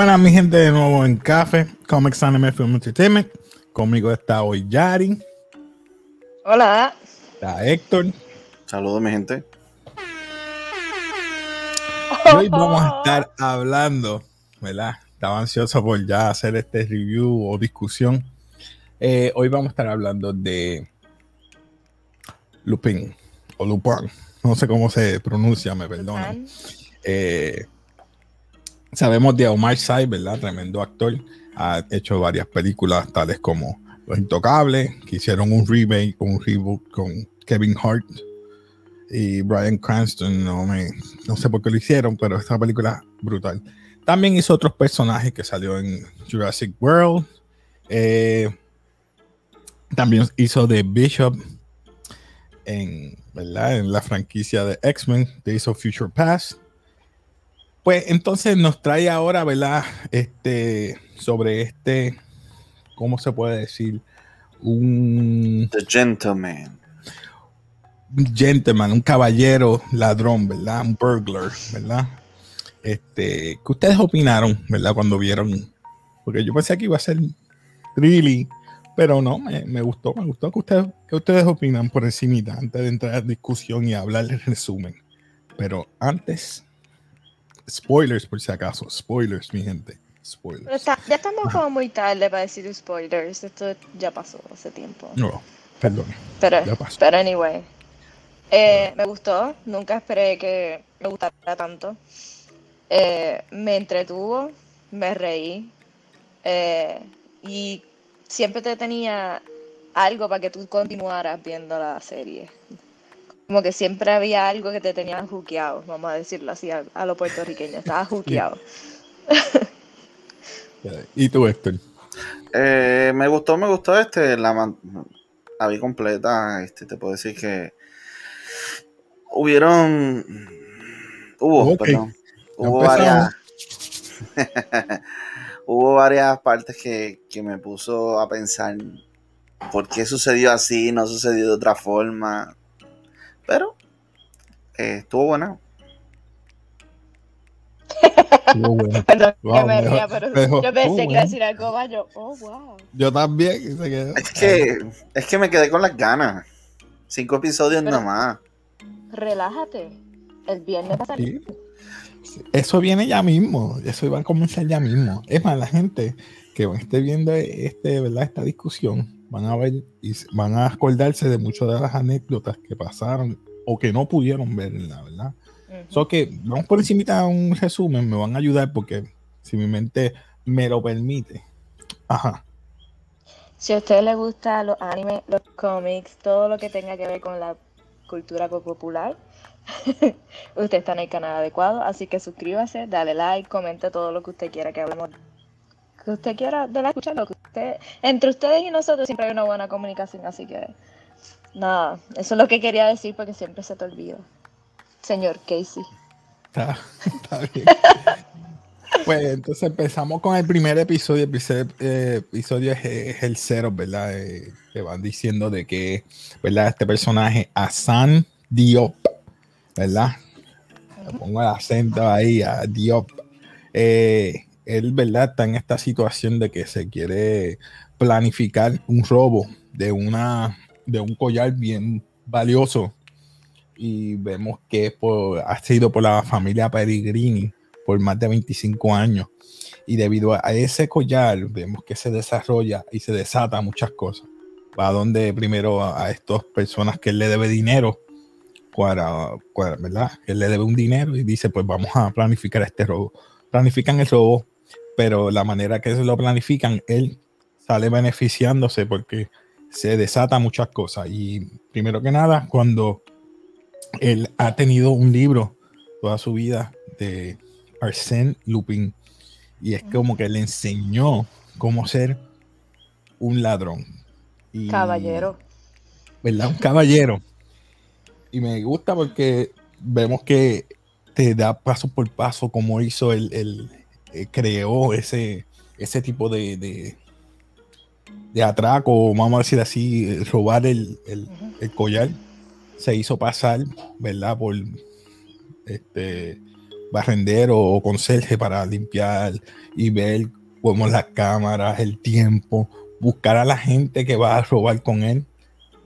Buenas, mi gente, de nuevo en Café, Comics Anime Film Entertainment. Conmigo está hoy Yari. Hola. Está Héctor. Saludos, mi gente. Y hoy vamos a estar hablando, ¿verdad? Estaba ansioso por ya hacer este review o discusión. Eh, hoy vamos a estar hablando de Lupin o Lupin. No sé cómo se pronuncia, me perdonan. Eh, sabemos de Omar Sy, ¿verdad? Tremendo actor. Ha hecho varias películas tales como Los Intocables, que hicieron un remake, un reboot con Kevin Hart y Brian Cranston. No, sé por qué lo hicieron, pero esta película brutal. También hizo otros personajes que salió en Jurassic World. Eh, también hizo The Bishop en, en la franquicia de X-Men, Days of Future Past. Pues entonces nos trae ahora, ¿verdad? Este, sobre este, ¿cómo se puede decir? Un... The Gentleman. Un gentleman, un caballero ladrón, ¿verdad? Un burglar, ¿verdad? Este, ¿qué ustedes opinaron, ¿verdad? Cuando vieron, porque yo pensé que iba a ser really, pero no, me, gustó, me gustó. ¿Qué ustedes, ¿Qué ustedes opinan por encima antes de entrar a discusión y hablar el resumen? Pero antes, spoilers por si acaso, spoilers, mi gente. Spoilers. ya estamos como muy tarde para decir spoilers. Esto ya pasó hace tiempo. No, perdón. Pero, pero anyway. Eh, me gustó. Nunca esperé que me gustara tanto. Eh, me entretuvo, me reí. Eh, y siempre te tenía algo para que tú continuaras viendo la serie. Como que siempre había algo que te tenía juqueado, vamos a decirlo así a, lo puertorriqueño, estaba juqueado. ¿Y tú, Héctor? Eh, me gustó, me gustó este, la, la vi completa, este, te puedo decir que hubieron, hubo, perdón, hubo varias, hubo varias partes que, que me puso a pensar por qué sucedió así, no sucedió de otra forma. Pero eh, estuvo buena. Perdón, que me ría, pero yo pensé que iba a decir algo más. Yo, oh, wow. Yo también. Es que, es que me quedé con las ganas. Cinco episodios nada más. Relájate. El viernes va a salir. Eso viene ya mismo. Eso iba a comenzar ya mismo. Es más, la gente que esté viendo este, ¿verdad? esta discusión van a ver y van a acordarse de muchas de las anécdotas que pasaron o que no pudieron ver, la verdad. Uh que vamos por encima un resumen, me van a ayudar porque si mi mente me lo permite. Ajá. Si a usted le gusta los animes, los cómics, todo lo que tenga que ver con la cultura popular, usted está en el canal adecuado, así que suscríbase, dale like, comente todo lo que usted quiera que hablemos que usted quiera de la escuchar, lo que usted, entre ustedes y nosotros siempre hay una buena comunicación, así que nada, eso es lo que quería decir porque siempre se te olvida. Señor Casey. Está, bien. pues entonces empezamos con el primer episodio. El primer eh, episodio es, el cero, ¿verdad? Eh, que van diciendo de que, ¿verdad? Este personaje, Asan Diop, ¿verdad? pongo el acento ahí, a Diop. Eh, él, ¿verdad? Está en esta situación de que se quiere planificar un robo de, una, de un collar bien valioso. Y vemos que ha sido por la familia Peregrini por más de 25 años. Y debido a ese collar, vemos que se desarrolla y se desata muchas cosas. Va donde primero a, estas personas que él le debe dinero, para, ¿verdad? Él le debe un dinero y dice, pues vamos a planificar este robo. Planifican el robo, pero la manera que se lo planifican, él sale beneficiándose porque se desata muchas cosas. Y primero que nada, cuando él ha tenido un libro toda su vida de Arsène Lupin, y es como que le enseñó cómo ser un ladrón. caballero. ¿Verdad? Un caballero. Y me gusta porque vemos que te da paso por paso cómo hizo el, eh, creó ese, ese tipo de, de, atraco, vamos a decir así, robar el, collar. Se hizo pasar, ¿verdad? Por, este, barrendero o conserje para limpiar y ver cómo las cámaras, el tiempo, buscar a la gente que va a robar con él,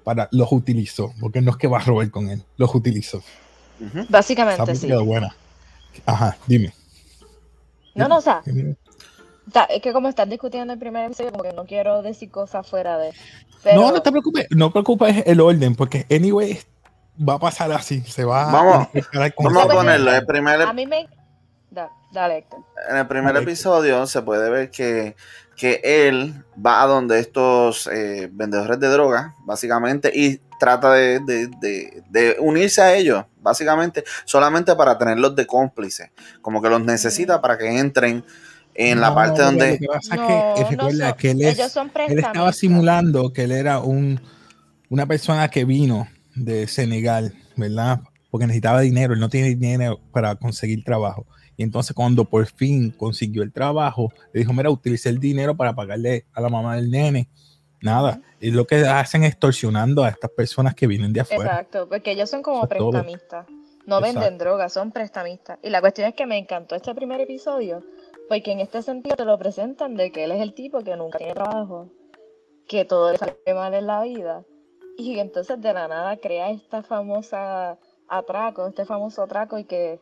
para los utilizó, porque no es que va a robar con él, los utilizó. Básicamente, sí. buena. Ajá, dime. No, no, o sea, Dime. o sea, es que como están discutiendo el primer episodio, como que no quiero decir cosas fuera de. Pero, No, no te preocupes, no preocupes el orden, porque anyway va a pasar así, se va Vamos, a Vamos a ponerlo. El primer, a mí me. Da- dale, Héctor. en el primer episodio se puede ver que, que él va a donde estos eh, vendedores de droga, básicamente, y trata de, de- de- de unirse a ellos, básicamente, solamente para tenerlos de cómplices. Como que los necesita para que entren en la parte Lo donde... que pasa No, es que no recuerda son- que él, es- ellos son él estaba simulando que él era un, una persona que vino de Senegal, ¿verdad? Porque necesitaba dinero, él no tiene dinero para conseguir trabajo. Y entonces cuando por fin consiguió el trabajo, le dijo, mira, utilicé el dinero para pagarle a la mamá del nene. Nada, y lo que hacen es extorsionando a estas personas que vienen de afuera. Exacto, porque ellos son como Eso prestamistas. No venden drogas, son prestamistas. Y la cuestión es que me encantó este primer episodio, porque en este sentido te lo presentan de que él es el tipo que nunca tiene trabajo, que todo le sale mal en la vida. Y entonces de la nada crea esta famosa atraco, este famoso atraco y que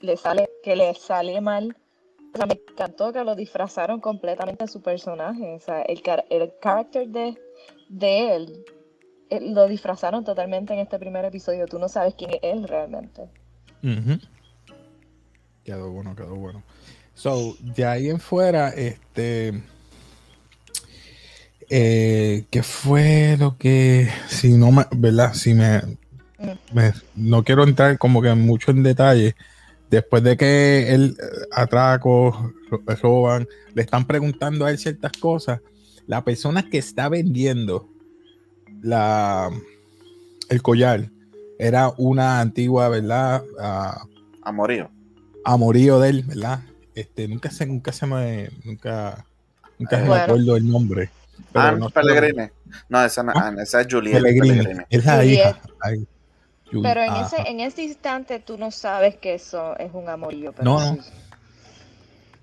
le sale, que le sale mal. O sea, me encantó que lo disfrazaron completamente a su personaje. O sea, el, car- el carácter de, de él eh, lo disfrazaron totalmente en este primer episodio. Tú no sabes quién es él realmente. Ujú. Quedó bueno, quedó bueno. So, de ahí en fuera, este. Eh, ¿Qué fue lo que. Si no me. ¿Verdad? Si me. me- no quiero entrar como que mucho en detalle. Después de que él eh, atraco, ro- roban, le están preguntando a él ciertas cosas. La persona que está vendiendo la, el collar era una antigua, ¿verdad? Ah, Amorío. amorío de él, ¿verdad? Este, nunca se, nunca se me, nunca, nunca se me Bueno. acuerdo el nombre. pero Anne no- Pellegrini. No, esa, no- ¿Ah? Anne, esa es Juliette Pellegrini, Pellegrini. es la Juliet. hija. Juli- Pero en ajá. ese, en ese instante tú no sabes que eso es un amorío. Pero No, no.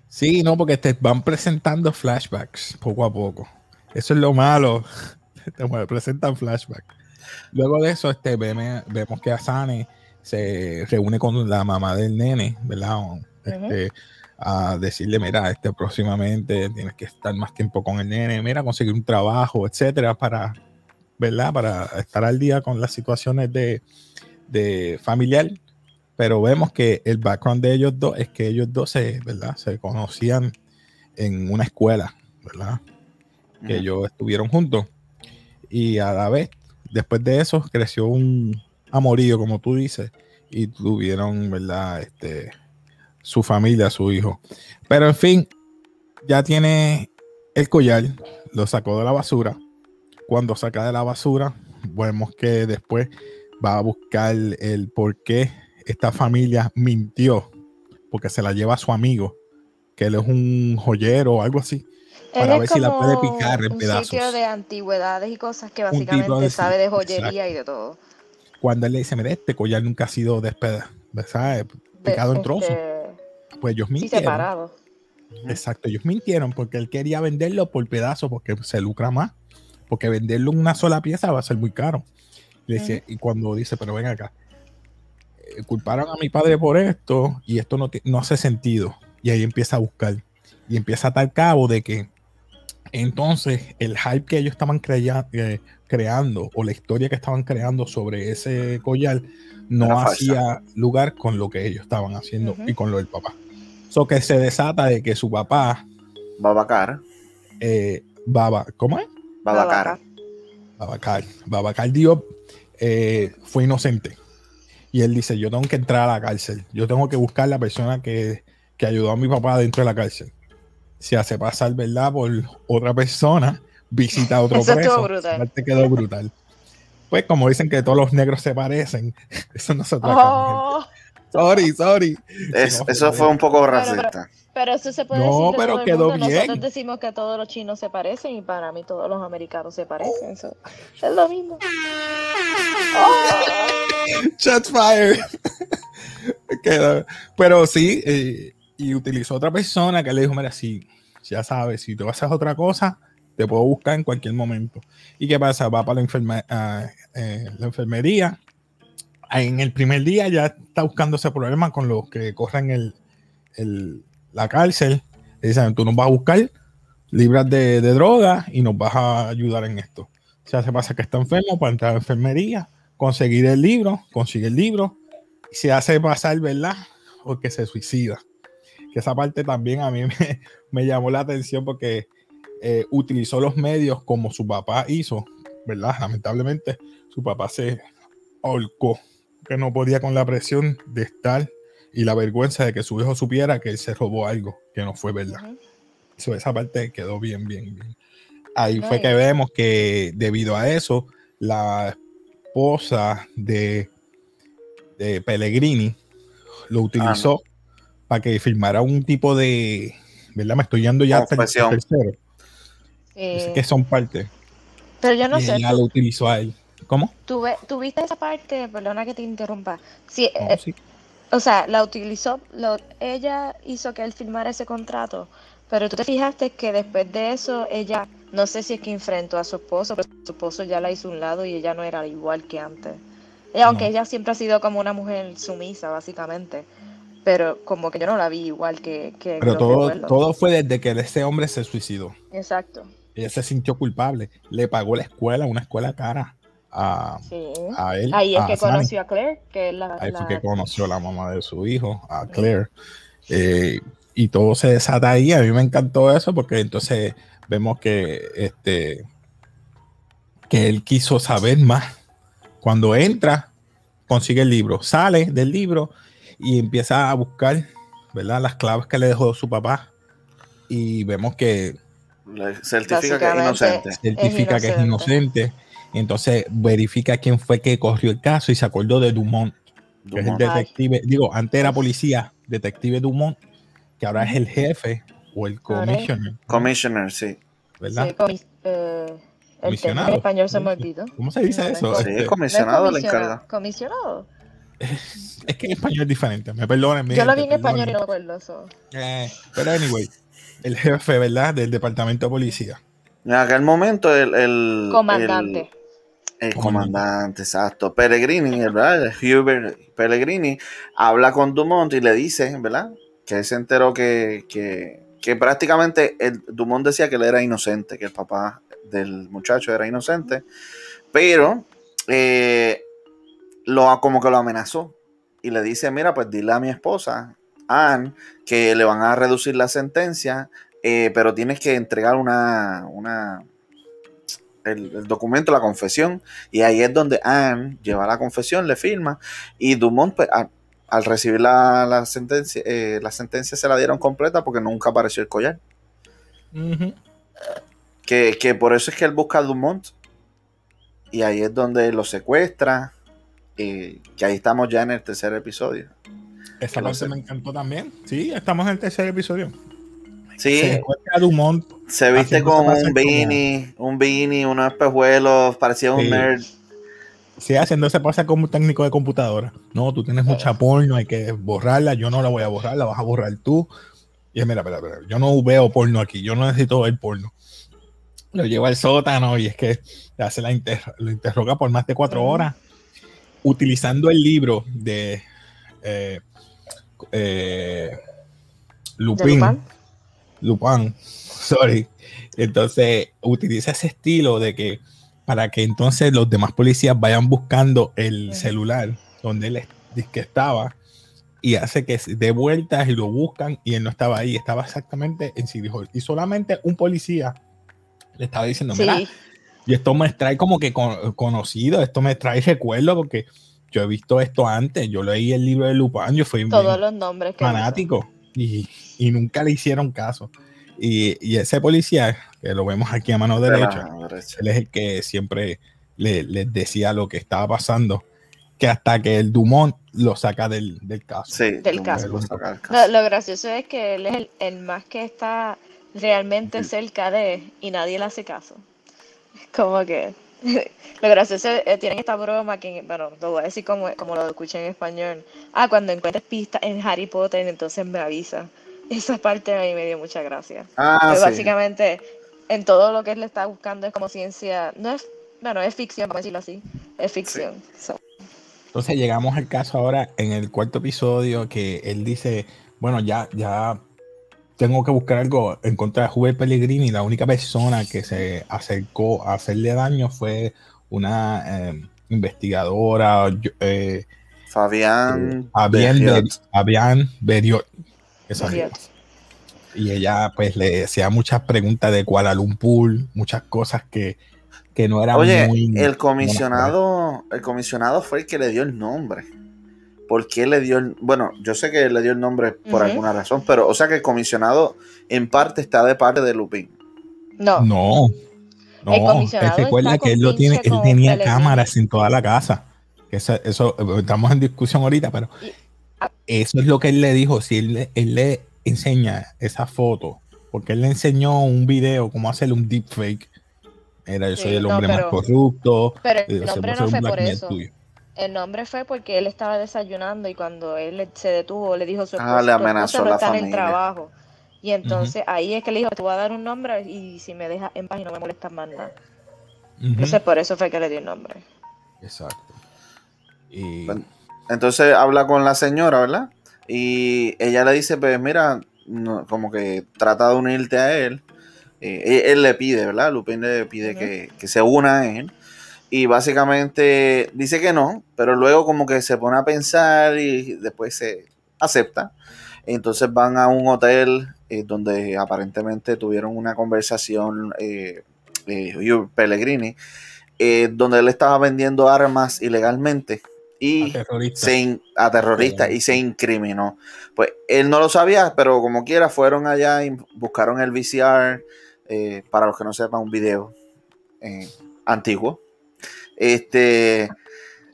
sí. No, porque te van presentando flashbacks poco a poco. Eso es lo malo. Te presentan flashbacks. Luego de eso, este, veme- vemos que Asane se reúne con la mamá del nene, ¿verdad? Este, A decirle, mira, este próximamente tienes que estar más tiempo con el nene, mira, conseguir un trabajo, etcétera, para, ¿verdad? Para estar al día con las situaciones de, de familiar. Pero vemos que el background de ellos dos es que ellos dos se, ¿verdad? Se conocían en una escuela, ¿verdad? que ellos estuvieron juntos. Y a la vez, después de eso, creció un amorío, como tú dices, y tuvieron, ¿verdad? Este, su familia, su hijo. Pero en fin, ya tiene el collar, lo sacó de la basura. Cuando saca de la basura, vemos que después va a buscar el por qué esta familia mintió, porque se la lleva a su amigo, que él es un joyero o algo así. Él para ver si la puede picar en un pedazos. sitio de antigüedades y cosas que básicamente de- sabe de exacto. joyería y de todo. cuando él le dice, mira, este collar nunca ha sido despedazado, ¿sabes? De- Picado en trozos. este, Pues ellos sí, mintieron. separado. Exacto, ellos mintieron porque él quería venderlo por pedazos porque se lucra más. Porque venderlo en una sola pieza va a ser muy caro. Y, le dice- y cuando dice, pero ven acá, eh, culparon a mi padre por esto y esto no, no hace sentido. Y ahí empieza a buscar. Y empieza a tal cabo de que entonces el hype que ellos estaban crea- eh, creando o la historia que estaban creando sobre ese collar no Era falsa. hacía lugar con lo que ellos estaban haciendo y con lo del papá. So que se desata de que su papá, Babacar. eh, Baba, ¿cómo es? Babacar. Babacar. Babacar Diop eh, fue inocente. Y él dice, yo tengo que entrar a la cárcel. Yo tengo que buscar la persona que, que ayudó a mi papá dentro de la cárcel. Se hace pasar, ¿verdad? Por otra persona, visita a otro Eso preso. brutal. Te quedó brutal. Pues como dicen que todos los negros se parecen, eso no se trata. Oh. Sorry, sorry. Es- no, eso fue- un poco Pero- racista. Pero eso se puede No, decir de pero todo el quedó mundo. bien. Nosotros decimos que todos los chinos se parecen y para mí todos los americanos se parecen. Eso es lo mismo. Oh. Shots fired. Quedó- Pero sí, eh, y utilizó otra persona que le dijo, mira, si ya sabes, si tú vas a hacer otra cosa, te puedo buscar en cualquier momento. ¿Y qué pasa? Va para la, enferma- ah, eh, la enfermería. En el primer día ya está buscando ese problema con los que corren el, el- la cárcel. Le dicen, tú nos vas a buscar libras de, de droga y nos vas a ayudar en esto. O sea, se pasa que está enfermo para entrar a la enfermería, conseguir el libro, consigue el libro se hace pasar, ¿verdad? O que se suicida. Que esa parte también a mí me, me llamó la atención porque eh, utilizó los medios como su papá hizo, ¿verdad? Lamentablemente, su papá se ahorcó, que no podía con la presión de estar y la vergüenza de que su hijo supiera que él se robó algo que no fue verdad. So, esa parte quedó bien, bien, bien. Ahí No, fue que vemos que debido a eso, la esposa de, de Pellegrini lo utilizó para que firmara un tipo de, ¿verdad? Me estoy yendo ya hasta el tercero. Sí. Así que son parte. Pero yo no y sé, ella lo utilizó a él. ¿Cómo? ¿tú, ve- tú viste esa parte? Perdona que te interrumpa. Sí, eh, sí. O sea, la utilizó, lo- ella hizo que él firmara ese contrato, pero tú te fijaste que después de eso, ella, no sé si es que enfrentó a su esposo, pero su esposo ya la hizo a un lado y ella no era igual que antes. Y aunque No. ella siempre ha sido como una mujer sumisa, básicamente, pero como que yo no la vi igual que, que Pero todo, todo fue desde que ese hombre se suicidó. Exacto, Ella se sintió culpable. Le pagó la escuela, una escuela cara a, sí. a él. Ahí es a que conoció a Claire, que es la... Ahí fue la- que conoció a la mamá de su hijo, a Claire. Eh, y todo se desata ahí. A mí me encantó eso porque entonces vemos que este que él quiso saber más. Cuando entra, consigue el libro, sale del libro y empieza a buscar, ¿verdad? Las claves que le dejó su papá. Y vemos que Le certifica que es Básicamente, inocente. certifica que es inocente. Entonces verifica quién fue que corrió el caso y se acordó de Dumont que es el Dumont. detective, digo, antes era policía, detective Dumont, que ahora es el jefe o el commissioner, Commissioner, sí. ¿verdad? Sí, comis- eh, Comisionado. en español se me olvidó. ¿Cómo se dice No, eso? es Sí, Este, es comisionado le encarga. comisionado. es que en español es diferente, me perdonen. mi Yo lo vi en español y no me acuerdo eso. Eh, pero anyway, el jefe, ¿verdad? Del departamento de policía. En aquel momento el, el Comandante. El, el comandante, exacto. Pellegrini, ¿verdad? Hubert Pellegrini habla con Dumont y le dice, ¿verdad? Que él se enteró que, que, que prácticamente el, Dumont decía que él era inocente, que el papá del muchacho era inocente, pero eh, lo, como que lo amenazó y le dice, mira, pues dile a mi esposa, Anne, que le van a reducir la sentencia, eh, pero tienes que entregar una, una el, el documento, la confesión, y ahí es donde Anne lleva la confesión, le firma, y Dumont, pues, a- al recibir la, la sentencia, eh, la sentencia se la dieron completa porque nunca apareció el collar. Que, que por eso es que él busca a Dumont, y ahí es donde lo secuestra, y que ahí estamos ya en el tercer episodio. Esa parte me encantó también. Sí, estamos en el tercer episodio. Sí, Se encuentra a Dumont. Se viste con un beanie, un beanie, unos espejuelos, parecía un Sí. nerd. Sí, haciéndose pasar como técnico de computadora. No, tú tienes mucha porno, hay que borrarla. Yo no la voy a borrar, la vas a borrar tú. Y es, mira, espera, espera, yo no veo porno aquí, yo no necesito ver porno. Lo lleva al sótano y es que le hace la inter- lo interroga por más de cuatro horas utilizando el libro de eh, eh, ¿De Lupin. Lupin? Sorry. Entonces utiliza ese estilo de que para que entonces los demás policías vayan buscando el celular donde él que estaba y hace que se dé vueltas y lo buscan y él no estaba ahí, estaba exactamente en City Hall. Y solamente un policía le estaba diciendo, mira, y esto me trae como que con- conocido, esto me trae recuerdo porque yo he visto esto antes, yo leí el libro de Lupin, yo fui todos bien- los nombres que dice. fanático y, y nunca le hicieron caso. Y, y ese policía, que lo vemos aquí a mano derecha, él es el que siempre le- les decía lo que estaba pasando, que hasta que el Dumont lo saca del, del caso. Sí, Del Dumont caso. lo saca del Lo, caso. lo gracioso es que él es el, el más que está realmente cerca de y nadie le hace caso. Como que Lo gracioso es, eh, tienen esta broma que, bueno, lo voy a decir como, como lo escuché en español. Ah, cuando encuentres pistas en Harry Potter, entonces me avisa. Esa parte a mí me dio mucha gracia. Ah, sí. básicamente, en todo lo que él le está buscando es como ciencia, no es, bueno, es ficción, vamos a decirlo así, es ficción. So, Entonces llegamos al caso ahora en el cuarto episodio que él dice, bueno, ya, ya tengo que buscar algo en contra de Hubert Pellegrini. La única persona que se acercó a hacerle daño fue una eh, investigadora, eh, Fabián. Beri- Fabián Beriot. Y ella pues le hacía muchas preguntas de Kuala Lumpur, muchas cosas que, que no eran Oye, muy... el comisionado, el comisionado fue el que le dio el nombre. ¿Por qué le dio el bueno? Yo sé que le dio el nombre por alguna razón, pero o sea que el comisionado en parte está de parte de Lupin. No, No. No, El comisionado él recuerda que él lo tiene, él tenía cámaras en toda la casa. Eso, eso estamos en discusión ahorita, pero ah. eso es lo que él le dijo. Si él, le- él le enseña esa foto, porque él le enseñó un video cómo hacer un deepfake. Era yo Sí, soy el no, hombre más corrupto. pero el puede no fue por eso. tuyo. El nombre fue porque él estaba desayunando y cuando él se detuvo le dijo a su Ah, esposa, le "Tu esposa amenazó no la está en el familia". trabajo. Y entonces ahí es que le dijo, te voy a dar un nombre y si me dejas en paz y no me molestas más nada. Entonces por eso fue que le dio el nombre. Exacto. Y Entonces habla con la señora, ¿verdad? Y ella le dice, pues mira, no, como que trata de unirte a él. Eh, él, él le pide, ¿verdad? Lupin le pide que, que se una a él. Y básicamente dice que no, pero luego como que se pone a pensar y después se acepta. Entonces van a un hotel eh, donde aparentemente tuvieron una conversación eh, eh, Pellegrini, eh, donde él estaba vendiendo armas ilegalmente y a terroristas. y se incriminó. Pues él no lo sabía, pero como quiera fueron allá y buscaron el VCR, eh, para los que no sepan, un video eh, antiguo. Este.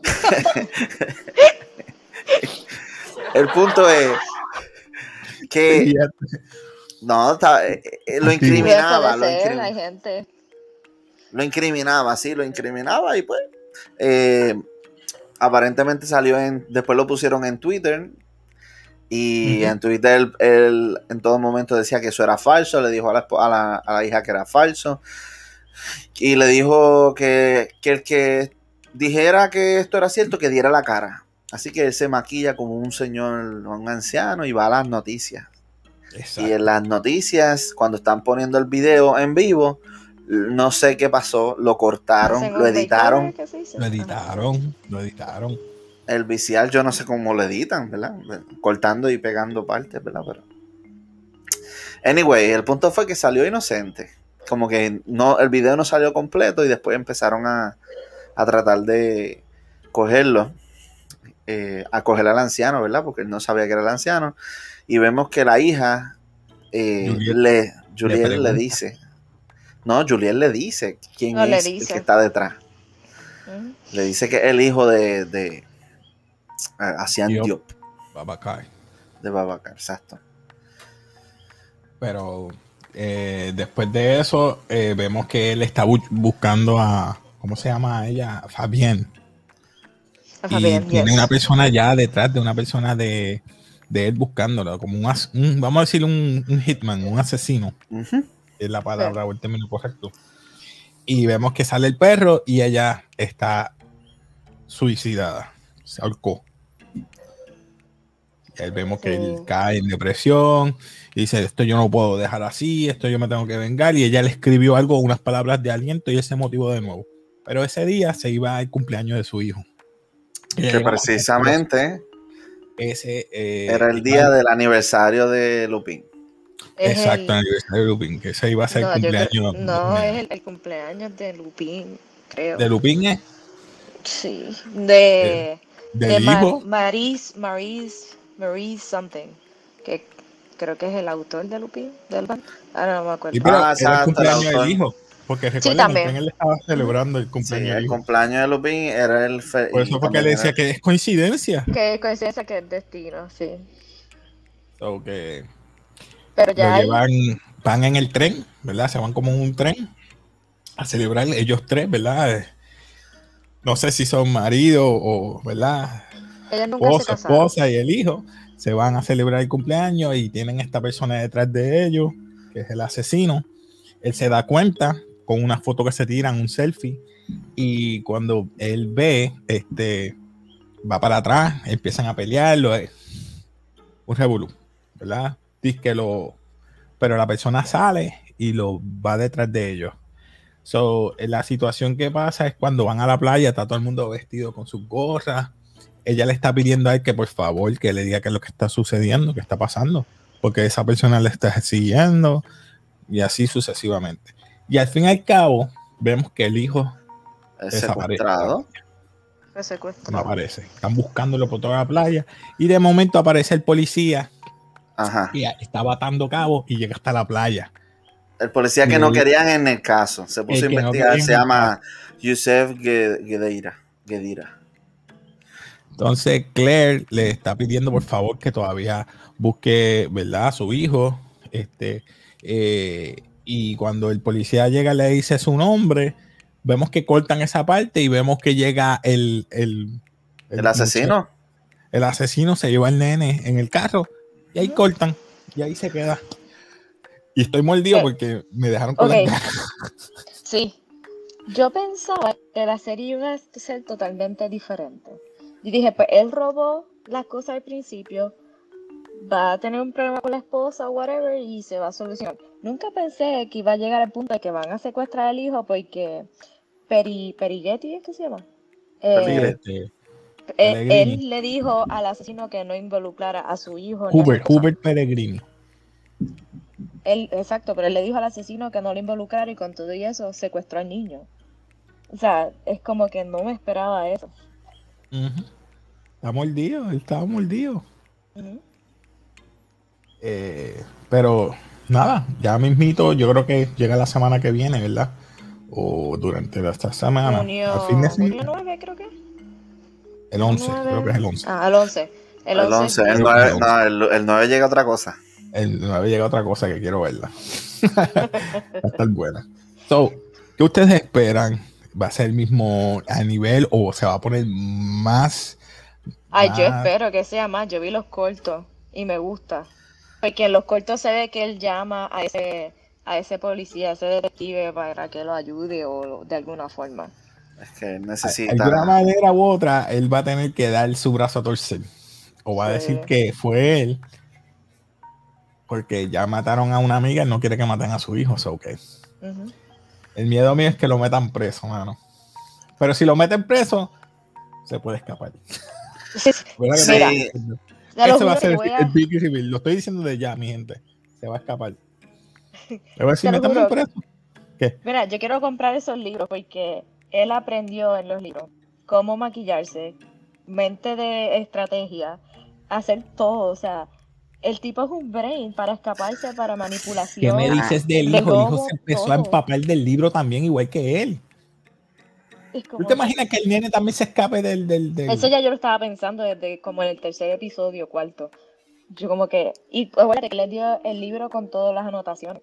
el punto es que no, está- eh, eh, lo incriminaba, lo, ser, incrimi- hay gente. lo incriminaba, sí, lo incriminaba y pues eh, aparentemente salió en, después lo pusieron en Twitter y en Twitter él, él en todo momento decía que eso era falso, le dijo a la, esp- a la- a la hija que era falso y le dijo que, que el que dijera que esto era cierto, que diera la cara. Así que él se maquilla como un señor, un anciano y va a las noticias. Y en las noticias, cuando están poniendo el video en vivo, no sé qué pasó, lo cortaron, lo editaron. Lo editaron, lo editaron. El vicial, yo no sé cómo lo editan, ¿verdad? Cortando y pegando partes, ¿verdad? Pero. Anyway, el punto fue que salió inocente. Como que no, el video no salió completo y después empezaron a, a tratar de cogerlo, eh, a coger al anciano, ¿verdad? Porque él no sabía que era el anciano. Y vemos que la hija eh, Juliet le, Juliet le, dice. No, Juliet le dice quién No, es el que está detrás. Ujú. Le dice que es el hijo de, de Asian Diop. Diop, Babacar. de Babacar, exacto. Pero eh, después de eso, eh, vemos que él está bu- buscando a. ¿Cómo se llama ella? Fabián. Ajá, y tiene yes. una persona ya detrás de una persona de, de él buscándolo, como un, as- un- vamos a decir un, un hitman, un asesino, es la palabra o el término correcto. Y vemos que sale el perro y ella está suicidada, se ahorcó. Ahí vemos que él cae en depresión y dice, esto yo no puedo dejar así, esto yo me tengo que vengar. Y ella le escribió algo, unas palabras de aliento y él se motivó de nuevo. Pero ese día se iba al cumpleaños de su hijo. Que precisamente ese eh, era el día del aniversario de Lupin. Es exacto, el- aniversario de Lupin, que ese iba a ser no, el creo- cumpleaños no, de, es el, el cumpleaños de Lupin, creo. de Lupin, ¿eh? Sí, de, del de. Maris, Maris, Maris something, que creo que es el autor de Lupin, del band. Ahora no me acuerdo. Y pero Ah, era el cumpleaños el del hijo. Porque recuerden también. que él estaba celebrando el Sí, cumpleaños el del hijo. cumpleaños de Lupin era el fe- Por eso fue que también le era- decía que es coincidencia. Que coincidencia que es destino, sí. Que Pero lo ya ahí, llevan, van en el tren, ¿verdad? Se van como en un tren a celebrar ellos tres, ¿verdad? no sé si son marido o, ¿verdad? Ella nunca Esposa, se esposa y el hijo se van a celebrar el cumpleaños y tienen esta persona detrás de ellos, que es el asesino. Él se da cuenta con una foto que se tiran, un selfie, y cuando él ve, este, va para atrás, empiezan a pelearlo, es un revolú, ¿verdad? Dice que lo, pero la persona sale y lo va detrás de ellos. So, la situación que pasa es cuando van a la playa, está todo el mundo vestido con sus gorras. Ella le está pidiendo a él que por favor que le diga qué es lo que está sucediendo, qué está pasando, porque esa persona le está siguiendo y así sucesivamente. Y al fin y al cabo, vemos que el hijo Es desaparece. secuestrado. No aparece. Están buscándolo por toda la playa y de momento aparece el policía Ajá. y está batando cabos y llega hasta la playa. El policía que no Sí. querían en el caso. Se puso a no investigar. se llama Yusef Ge- Gedira. Entonces Claire le está pidiendo por favor que todavía busque, ¿verdad? A su hijo. Este, eh, y cuando el policía llega le dice su nombre, vemos que cortan esa parte y vemos que llega el... El, El asesino. El asesino se lleva al nene en el carro y ahí cortan y ahí se queda. Y estoy mordido porque me dejaron con ok. las ganas. Sí. Yo pensaba que la serie iba a ser totalmente diferente. Y dije, pues él robó las cosas al principio, va a tener un problema con la esposa o whatever y se va a solucionar. Nunca pensé que iba a llegar al punto de que van a secuestrar al hijo porque Peri, Perighetti, ¿es que se llama? Eh. Este, él, le dijo al asesino que no involucrara a su hijo. Hubert. Hubert Peregrini. Él, exacto, pero él le dijo al asesino que no lo involucrara y con todo y eso secuestró al niño. O sea, es como que no me esperaba eso. Ujú. Está mordido, él estaba mordido. Eh, pero nada, ya mismito, yo creo que llega la semana que viene, ¿verdad? O durante esta semana. Junio, fin de junio semana, 9 creo que. el 11, Nueve. creo que es el 11. Ah, el 11. El El 11. 11. El el 9, 11. no, el, el 9 llega otra cosa. El 9 llega otra cosa que quiero verla. Va a estar buena. So, ¿qué ustedes esperan? ¿Va a ser el mismo a nivel o se va a poner más? Ay, yo más- espero que sea más. Yo vi los cortos y me gusta. Porque en los cortos se ve que él llama a ese, a ese policía, a ese detective para que lo ayude o de alguna forma. Es que De necesita. alguna manera u otra, él va a tener que dar su brazo a torcer. O va a decir que fue él. Porque ya mataron a una amiga, él no quiere que maten a su hijo. So, okay. Ujú. El miedo mío es que lo metan preso, mano. Pero si lo meten preso, se puede escapar. Ese va a ser el, a- big reveal. Lo estoy diciendo de ya, mi gente. Se va a escapar. Le voy a decir, preso. Mira, yo quiero comprar esos libros porque él aprendió en los libros cómo maquillarse, mente de estrategia, hacer todo. O sea, el tipo es un brain para escaparse, para ¿Qué manipulación. me dices del de hijo? El hijo se empezó a todo. empapar del libro también, igual que él. ¿Tú como te que- imaginas que el nene también se escape del... del, del- Eso ya yo lo estaba pensando desde como en el tercer episodio, cuarto. Yo como que... Y acuérdate que le dio el libro con todas las anotaciones.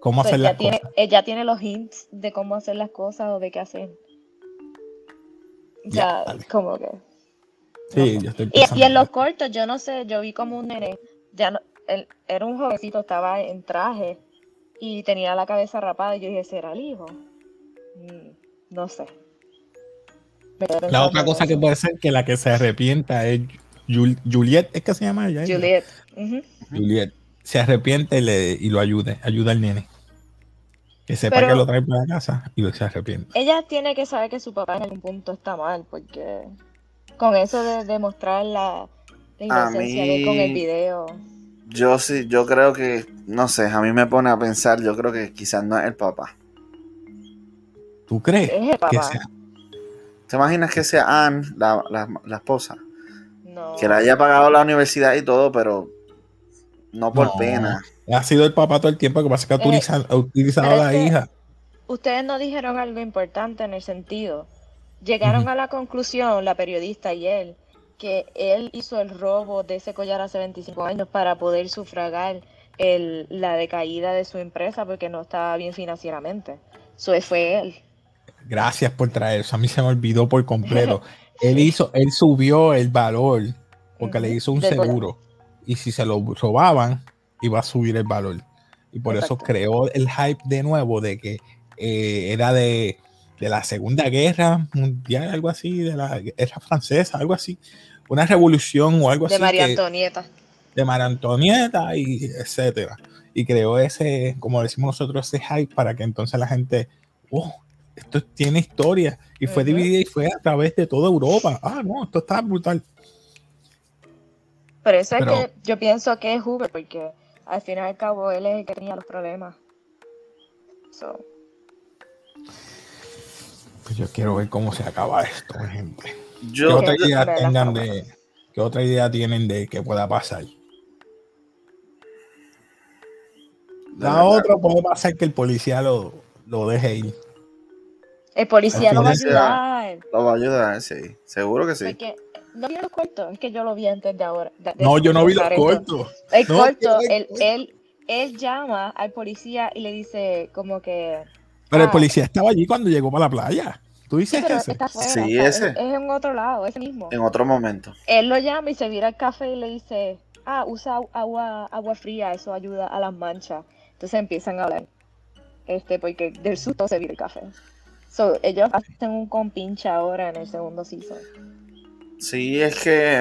¿Cómo sea, hacer las tiene, cosas? él ya tiene los hints de cómo hacer las cosas o de qué hacer. O Ya, sea, como que... Sí, yo estoy Y, y en los cortos, yo no sé, yo vi como un nene, ya no, él era un jovencito, estaba en traje y tenía la cabeza rapada y yo dije, ¿será el hijo? Mm, no sé. La otra cosa que puede ser que la que se arrepienta es Jul- Juliet, ¿es que se llama ella? Juliet. ujú. Juliet. Se arrepiente y, le- y lo ayude, ayuda al nene. Que sepa Pero- que lo trae para la casa y lo se arrepiente. Ella tiene que saber que su papá en algún punto está mal, porque con eso de demostrar la, inocencia de él con el mí- video. Yo sí, yo creo que, no sé, a mí me pone a pensar, yo creo que quizás no es el papá. ¿Tú crees? Es el que papá. sea? ¿Te imaginas que sea Anne, la, la- la esposa? No. Que le haya pagado la universidad y todo, pero no por No. pena. Ha sido el papá todo el tiempo, que pasa que ha Eh, utilizado, ha utilizado a la que- hija. Ustedes no dijeron algo importante en el sentido. Llegaron a la conclusión, la periodista y él, que él hizo el robo de ese collar hace 25 años para poder sufragar el, la decaída de su empresa porque no estaba bien financieramente. Eso fue él. Gracias por traer eso. A mí se me olvidó por completo. él hizo, él subió el valor porque le hizo un seguro. Y si se lo robaban, iba a subir el valor. Y por eso creó el hype de nuevo de que eh, era de, de la Segunda Guerra Mundial, algo así, de la Guerra Francesa, algo así. Una revolución o algo De así. María que- Antonieta. de María Antonieta y etcétera. Y creó ese, como decimos nosotros, ese hype para que entonces la gente, oh, esto tiene historia. Y fue dividida y fue a través de toda Europa. Ah, no, esto está brutal. Pero eso es que yo pienso que es Hoover, porque al fin y al cabo él es el que tenía los problemas. So, Pues yo quiero ver cómo se acaba esto, mi gente. ¿Qué otra idea la tengan de, qué otra idea tienen de que pueda pasar? La verdad, otra puede pasar que el policía lo, lo deje ir. El policía Al lo va a ayudar. lo va a ayudar, sí. Seguro que sí. Porque no vi los cortos, es que yo lo vi antes de ahora. de- de No, yo no vi los cortos. El No, corto, no él, él, él llama al policía y le dice como que... Pero el Ah. policía estaba allí cuando llegó para la playa. ¿Tú Sí, dices pero ese? está Sí, está- ese. Es, es en otro lado, ese mismo. En otro momento. Él lo llama y se vira el café y le dice, ah, usa agua, agua fría, eso ayuda a las manchas. Entonces empiezan a hablar. Este, porque del susto se vira el café. So, ellos hacen un compinche ahora en el segundo season. Sí, es que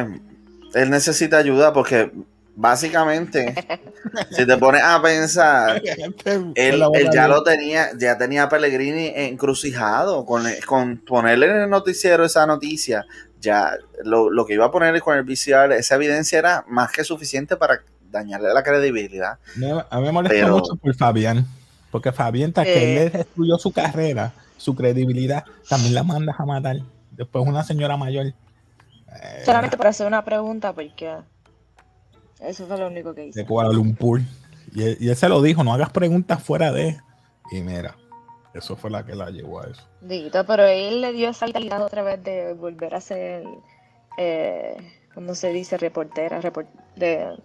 él necesita ayuda porque básicamente, si te pones a pensar, él, él ya lo tenía, ya tenía a Pellegrini encrucijado con, con ponerle en el noticiero esa noticia. Ya lo, lo que iba a poner con el VCR, esa evidencia era más que suficiente para dañarle la credibilidad. A mí me molesta Pero- mucho por Fabián, porque Fabián, tras que Eh. él le destruyó su carrera, su credibilidad, también la mandas a matar. Después una señora mayor. eh, Solamente por hacer una pregunta, porque eso fue lo único que hice. de Kuala Lumpur. Y él, y él se lo dijo, no hagas preguntas fuera de. Y mira, eso fue la que la llevó a eso. Dito, pero él le dio esa vitalidad otra vez de volver a ser, eh, ¿cómo se dice? Reportera, report de...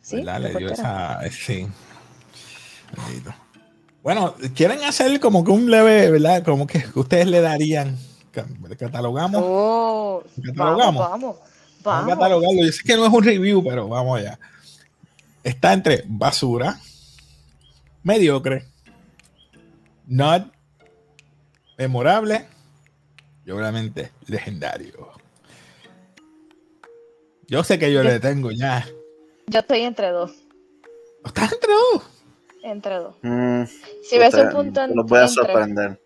¿Sí? ¿verdad? Le dio esa. Sí. Bendito. Bueno, quieren hacer como que un leve, ¿verdad? Como que ustedes le darían. ca- Catalogamos. Oh, ¿Catalogamos? vamos, vamos, Vamos a vamos. catalogarlo. Yo sé que no es un review, pero vamos allá. Está entre basura, mediocre, not, memorable y obviamente legendario. Yo sé que yo Yo- le tengo ya. Yo estoy entre dos, ¿Estás entre dos? Entre dos. Mm, Si ves un punto en- los voy a entre- sorprender.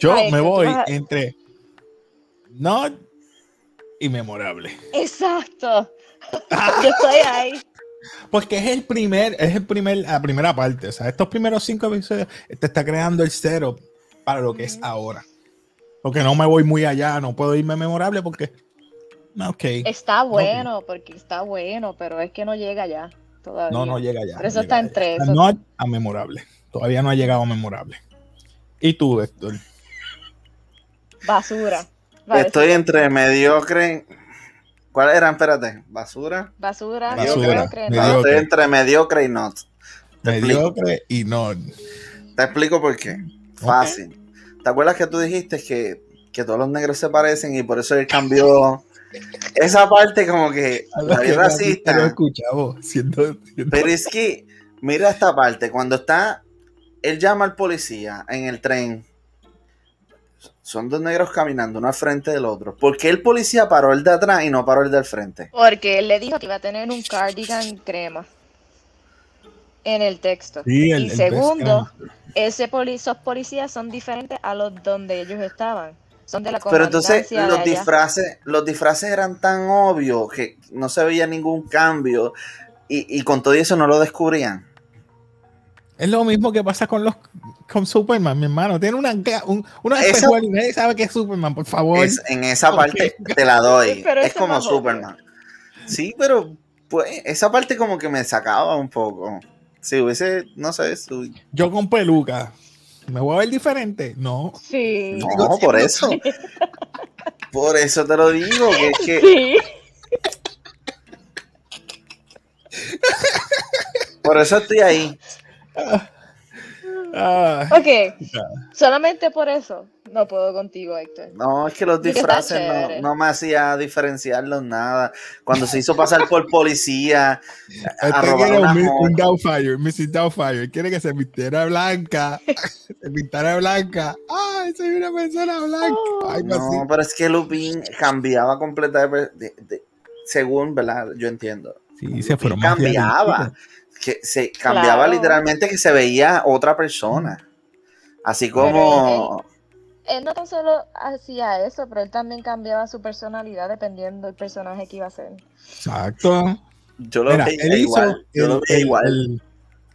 Yo Ay, me voy a- entre not y memorable. Exacto. Yo estoy ahí. Porque es el primer, es el primer, la primera parte. O sea, estos primeros cinco episodios te está creando el cero para lo que es ahora. Porque no me voy muy allá, no puedo irme memorable porque. no, Ok. Está bueno, porque está bueno, pero es que no llega ya todavía. No, no llega allá. Pero no eso llega está entre eso. not a memorable. Todavía no ha llegado a memorable. ¿Y tú, Héctor? Basura. Estoy entre mediocre. ¿Cuál era? Espérate. ¿Basura? Basura, Basura, mediocre, No, no. mediocre. estoy entre mediocre y not. Te explico. Mediocre y not. Te explico por qué. Fácil. ¿Te acuerdas que tú dijiste que, que todos los negros se parecen y por eso él cambió esa parte como que la Lo racista? escuchamos. Siendo, siendo- Pero es que, mira esta parte, cuando está, él llama al policía en el tren. Son dos negros caminando uno al frente del otro. ¿Por qué el policía paró el de atrás y no paró el del frente? Porque él le dijo que iba a tener un cardigan crema en el texto. Sí, el- y el segundo, ese poli- esos policías son diferentes a los donde ellos estaban. Son de la Pero entonces los allá. disfraces, los disfraces eran tan obvios que no se veía ningún cambio y, y con todo eso no lo descubrían. Es lo mismo que pasa con los con Superman, mi hermano. Tiene una, un, una Esa- y nadie sabe que es Superman, por favor. Es- en esa parte te la doy. Pero es como. Superman. Sí, pero pues esa parte como que me sacaba un poco. Si hubiese, no sé, su- Yo con peluca. ¿Me voy a ver diferente? No. Sí. no, por eso. Por eso te lo digo, que es que Sí. por eso estoy ahí. Ah, Ok, solamente por eso no puedo contigo, Héctor. No, es que los disfraces no, no me hacía diferenciarlos nada. Cuando se hizo pasar por policía, a Este robar quiere una un, mi- un. Doubtfire, Mrs. Doubtfire. Quiere que se vistiera blanca. se pintara blanca. ¡Ay, soy una persona blanca! Algo No, así. pero es que Lupin cambiaba completamente de- de- según, ¿verdad? Yo entiendo. Sí, se fueron cambiaba. Que se cambiaba Claro. literalmente que se veía otra persona. Así como. Él no tan solo hacía eso, pero él también cambiaba su personalidad dependiendo del personaje que iba a ser. Exacto. Yo lo Mira, veía él hizo igual. Yo lo el, veía el- igual. el-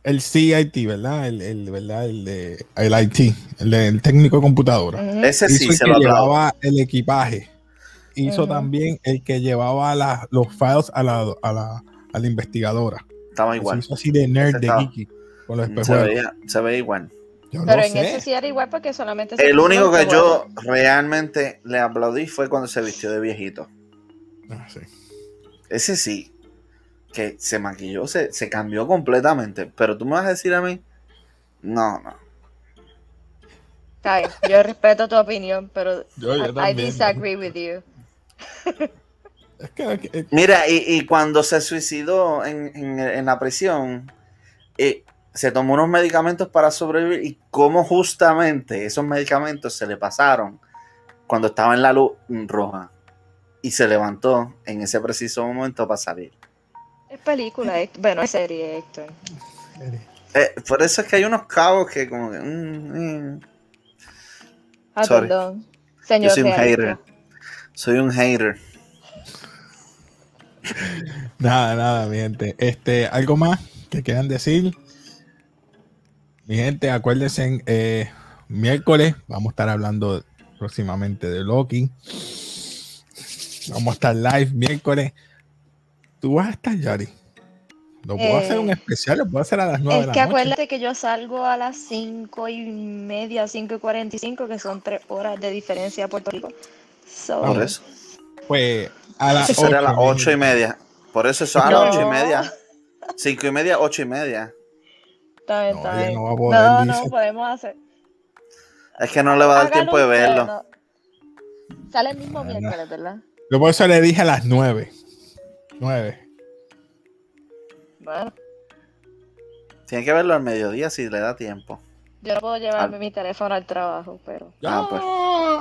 el CIT, ¿verdad? El, el- ¿verdad? El, de, el IT, el, de- el técnico de computadora. Ese hizo sí el se que lo aplaudo. llevaba el equipaje. Hizo también el que llevaba la- los files a la, a la, a la investigadora. Estaba Se igual. hizo así de nerd, Ese de estaba- geeky, con los Se veía, se veía igual. Yo Pero no en sé. eso sí era igual porque solamente se El único que yo realmente le aplaudí fue cuando se vistió de viejito. Ah, sí. Ese sí, que se maquilló, se, se cambió completamente. Pero tú me vas a decir a mí, no, no. Bien, yo respeto tu opinión, pero Yo- yo I- disagree with you. Es que, es que- Mira, y, y cuando se suicidó en, en- en la prisión, eh, se tomó unos medicamentos para sobrevivir y cómo justamente esos medicamentos se le pasaron cuando estaba en la luz roja y se levantó en ese preciso momento para salir. Es película, Héctor. bueno, es serie, Héctor. Eh, por eso es que hay unos cabos que como que... mm, mm. Ah, Sorry. perdón. Señor Yo soy un realista. hater. Soy un hater. Nada, nada, mi gente. Este, ¿algo más que quieran decir? Mi gente, acuérdense, eh, miércoles vamos a estar hablando próximamente de Loki. Vamos a estar live miércoles. Tú vas a estar, Yari. Lo puedo Eh, hacer un especial, lo puedo hacer a las 9 de Es la que noche. acuérdate que yo salgo a las cinco y media, cinco y cuarenta y cinco, que son tres horas de diferencia a Puerto Rico. So, Por eso. Pues a las Eso sería a las mi ocho y media. Por eso es a No. las ocho y media. Cinco y media, ocho y media. Está bien, No, está bien. no va a poder, no, no, podemos hacer. Es que no le va a dar tiempo de usted, verlo. no. Sale el mismo Ah, miércoles, ¿verdad? Yo por eso le dije a las 9. 9. Bueno, Tiene que verlo al mediodía si le da tiempo. yo no puedo llevarme Al- mi teléfono al trabajo, pero. Ah, pues.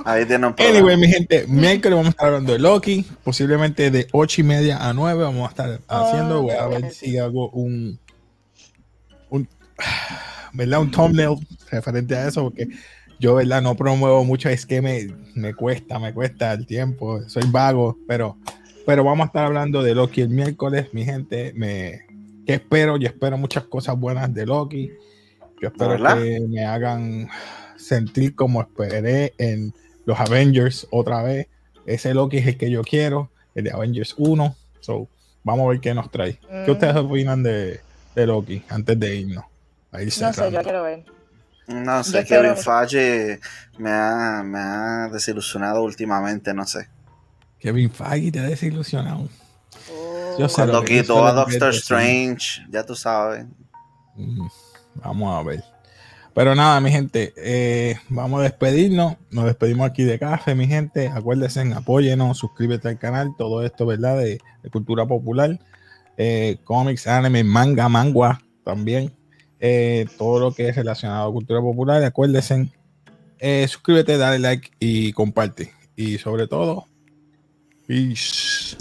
Ahí tiene un problema. Anyway, mi gente, miércoles vamos a estar hablando de Loki, posiblemente de 8 y media a 9 vamos a estar haciendo, voy a ver si hago un ¿verdad? Un thumbnail referente a eso, porque yo, ¿verdad? No promuevo mucho, es que me, me cuesta, me cuesta el tiempo, soy vago, pero, pero vamos a estar hablando de Loki el miércoles, mi gente, me, ¿qué espero? Yo espero muchas cosas buenas de Loki, yo espero ¿Verdad? que me hagan sentir como esperé en los Avengers otra vez. Ese Loki es el que yo quiero, el de Avengers 1. So, vamos a ver qué nos trae. ¿Qué Mm. ustedes opinan de, de Loki antes de irnos? No sé, yo quiero ver. No sé, Kevin Feige me ha, me ha desilusionado últimamente, no sé. Kevin Feige te ha desilusionado. Oh. Yo sé Cuando lo que- quitó a Doctor Strange, ya tú sabes. Mm, Vamos a ver. Pero nada, mi gente, eh, vamos a despedirnos. Nos despedimos aquí de café, mi gente. Acuérdense, apóyenos, suscríbete al canal. Todo esto, ¿verdad? De, de cultura popular. Eh, cómics, anime, manga, mangua también. Eh, todo lo que es relacionado a cultura popular. Acuérdense, eh, suscríbete, dale like y comparte. Y sobre todo, peace.